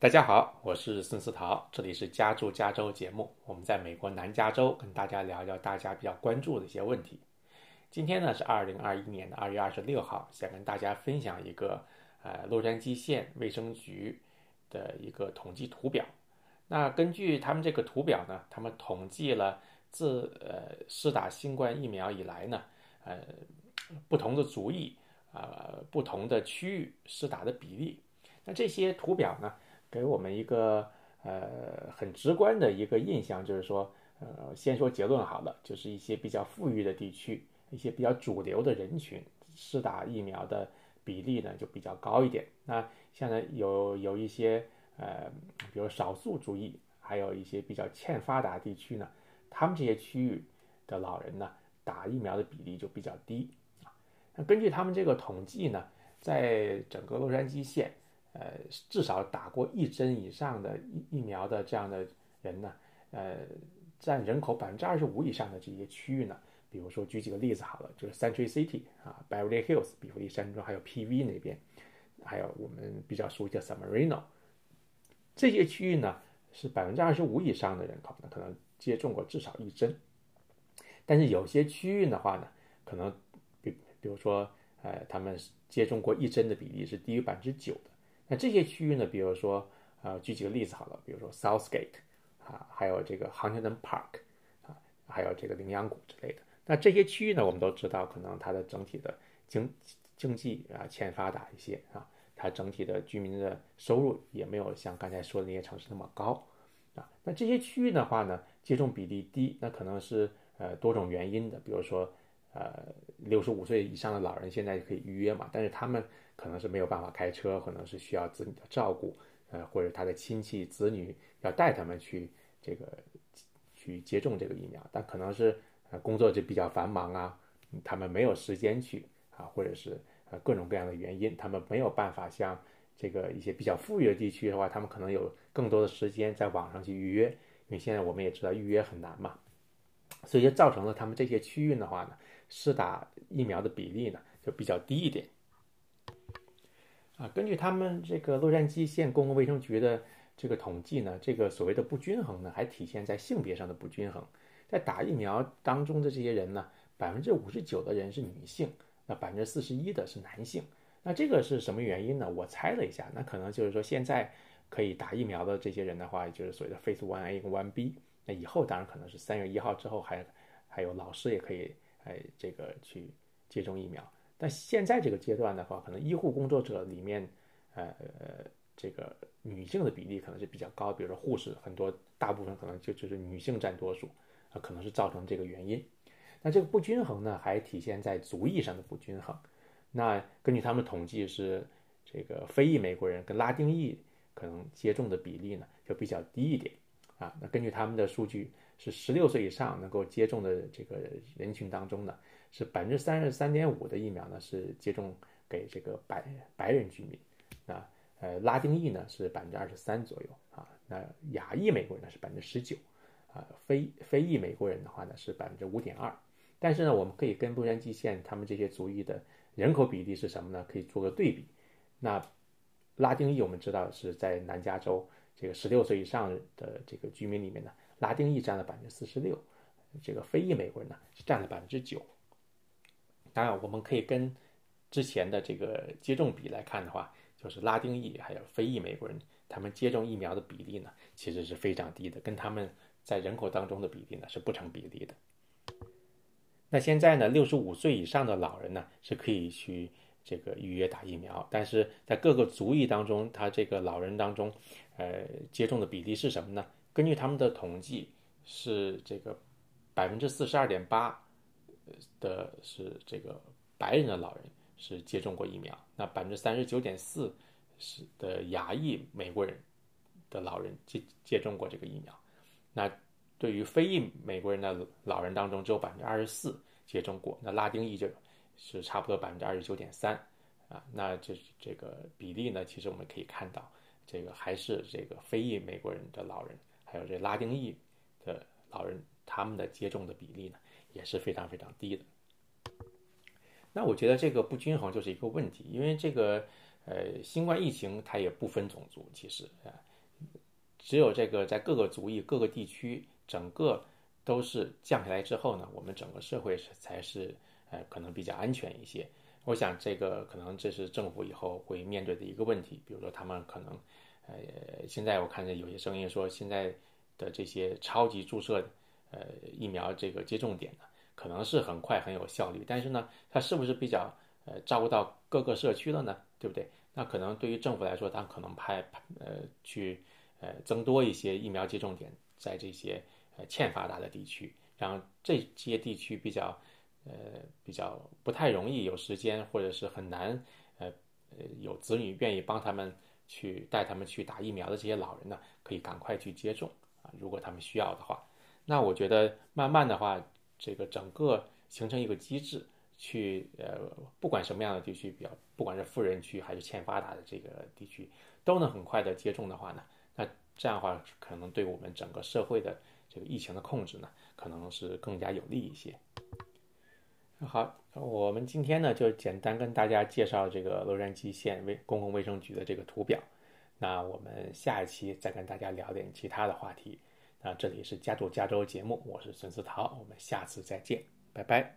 大家好，我是孙思桃，这里是家住加州节目。我们在美国南加州跟大家聊聊大家比较关注的一些问题。今天呢是二零二一年的二月二十六号，想跟大家分享一个呃洛杉矶县卫生局的一个统计图表。那根据他们这个图表呢，他们统计了自呃施打新冠疫苗以来呢，呃不同的族裔啊不同的区域施打的比例。那这些图表呢？给我们一个呃很直观的一个印象，就是说，呃，先说结论好了，就是一些比较富裕的地区，一些比较主流的人群，施打疫苗的比例呢就比较高一点。那现在有有一些呃，比如少数族裔，还有一些比较欠发达地区呢，他们这些区域的老人呢，打疫苗的比例就比较低啊。那根据他们这个统计呢，在整个洛杉矶县。呃，至少打过一针以上的疫疫苗的这样的人呢，呃，占人口百分之二十五以上的这些区域呢，比如说举几个例子好了，就是 Century City 啊，Beverly Hills 比弗利山庄，还有 PV 那边，还有我们比较熟悉的 Samarino，这些区域呢是百分之二十五以上的人口呢，可能接种过至少一针，但是有些区域的话呢，可能比比如说呃，他们接种过一针的比例是低于百分之九的。那这些区域呢？比如说，呃，举几个例子好了，比如说 Southgate 啊，还有这个 Huntington Park 啊，还有这个羚羊谷之类的。那这些区域呢，我们都知道，可能它的整体的经经济啊欠发达一些啊，它整体的居民的收入也没有像刚才说的那些城市那么高啊。那这些区域的话呢，接种比例低，那可能是呃多种原因的，比如说呃六十五岁以上的老人现在可以预约嘛，但是他们。可能是没有办法开车，可能是需要子女的照顾，呃，或者他的亲戚子女要带他们去这个去接种这个疫苗，但可能是呃工作就比较繁忙啊，他们没有时间去啊，或者是呃各种各样的原因，他们没有办法像这个一些比较富裕的地区的话，他们可能有更多的时间在网上去预约，因为现在我们也知道预约很难嘛，所以就造成了他们这些区域的话呢，施打疫苗的比例呢就比较低一点。啊，根据他们这个洛杉矶县公共卫生局的这个统计呢，这个所谓的不均衡呢，还体现在性别上的不均衡。在打疫苗当中的这些人呢，百分之五十九的人是女性，那百分之四十一的是男性。那这个是什么原因呢？我猜了一下，那可能就是说现在可以打疫苗的这些人的话，就是所谓的 Phase One A 跟 One B。那以后当然可能是三月一号之后，还还有老师也可以哎这个去接种疫苗。但现在这个阶段的话，可能医护工作者里面，呃，这个女性的比例可能是比较高，比如说护士，很多大部分可能就就是女性占多数，啊，可能是造成这个原因。那这个不均衡呢，还体现在族裔上的不均衡。那根据他们统计是，这个非裔美国人跟拉丁裔可能接种的比例呢就比较低一点，啊，那根据他们的数据是十六岁以上能够接种的这个人群当中呢。是百分之三十三点五的疫苗呢，是接种给这个白白人居民，那呃拉丁裔呢是百分之二十三左右啊，那亚裔美国人呢是百分之十九，啊非非裔美国人的话呢是百分之五点二，但是呢我们可以跟洛杉矶县他们这些族裔的人口比例是什么呢？可以做个对比，那拉丁裔我们知道是在南加州这个十六岁以上的这个居民里面呢，拉丁裔占了百分之四十六，这个非裔美国人呢是占了百分之九。当然，我们可以跟之前的这个接种比来看的话，就是拉丁裔还有非裔美国人，他们接种疫苗的比例呢，其实是非常低的，跟他们在人口当中的比例呢是不成比例的。那现在呢，六十五岁以上的老人呢是可以去这个预约打疫苗，但是在各个族裔当中，他这个老人当中，呃，接种的比例是什么呢？根据他们的统计，是这个百分之四十二点八。的是这个白人的老人是接种过疫苗，那百分之三十九点四是的亚裔美国人的老人接接种过这个疫苗，那对于非裔美国人的老人当中只有百分之二十四接种过，那拉丁裔就是差不多百分之二十九点三啊，那这这个比例呢，其实我们可以看到，这个还是这个非裔美国人的老人，还有这拉丁裔的老人，他们的接种的比例呢？也是非常非常低的。那我觉得这个不均衡就是一个问题，因为这个呃，新冠疫情它也不分种族，其实啊，只有这个在各个族裔、各个地区，整个都是降下来之后呢，我们整个社会才是呃可能比较安全一些。我想这个可能这是政府以后会面对的一个问题，比如说他们可能呃现在我看见有些声音说现在的这些超级注射呃疫苗这个接种点呢。可能是很快很有效率，但是呢，它是不是比较呃照顾到各个社区了呢？对不对？那可能对于政府来说，它可能派呃去呃增多一些疫苗接种点在这些呃欠发达的地区，让这些地区比较呃比较不太容易有时间或者是很难呃呃有子女愿意帮他们去带他们去打疫苗的这些老人呢，可以赶快去接种啊，如果他们需要的话，那我觉得慢慢的话。这个整个形成一个机制，去呃，不管什么样的地区，比较不管是富人区还是欠发达的这个地区，都能很快的接种的话呢，那这样的话可能对我们整个社会的这个疫情的控制呢，可能是更加有利一些。好我们今天呢就简单跟大家介绍这个洛杉矶县卫公共卫生局的这个图表。那我们下一期再跟大家聊点其他的话题。那这里是加州加州节目我是孙思桃我们下次再见拜拜。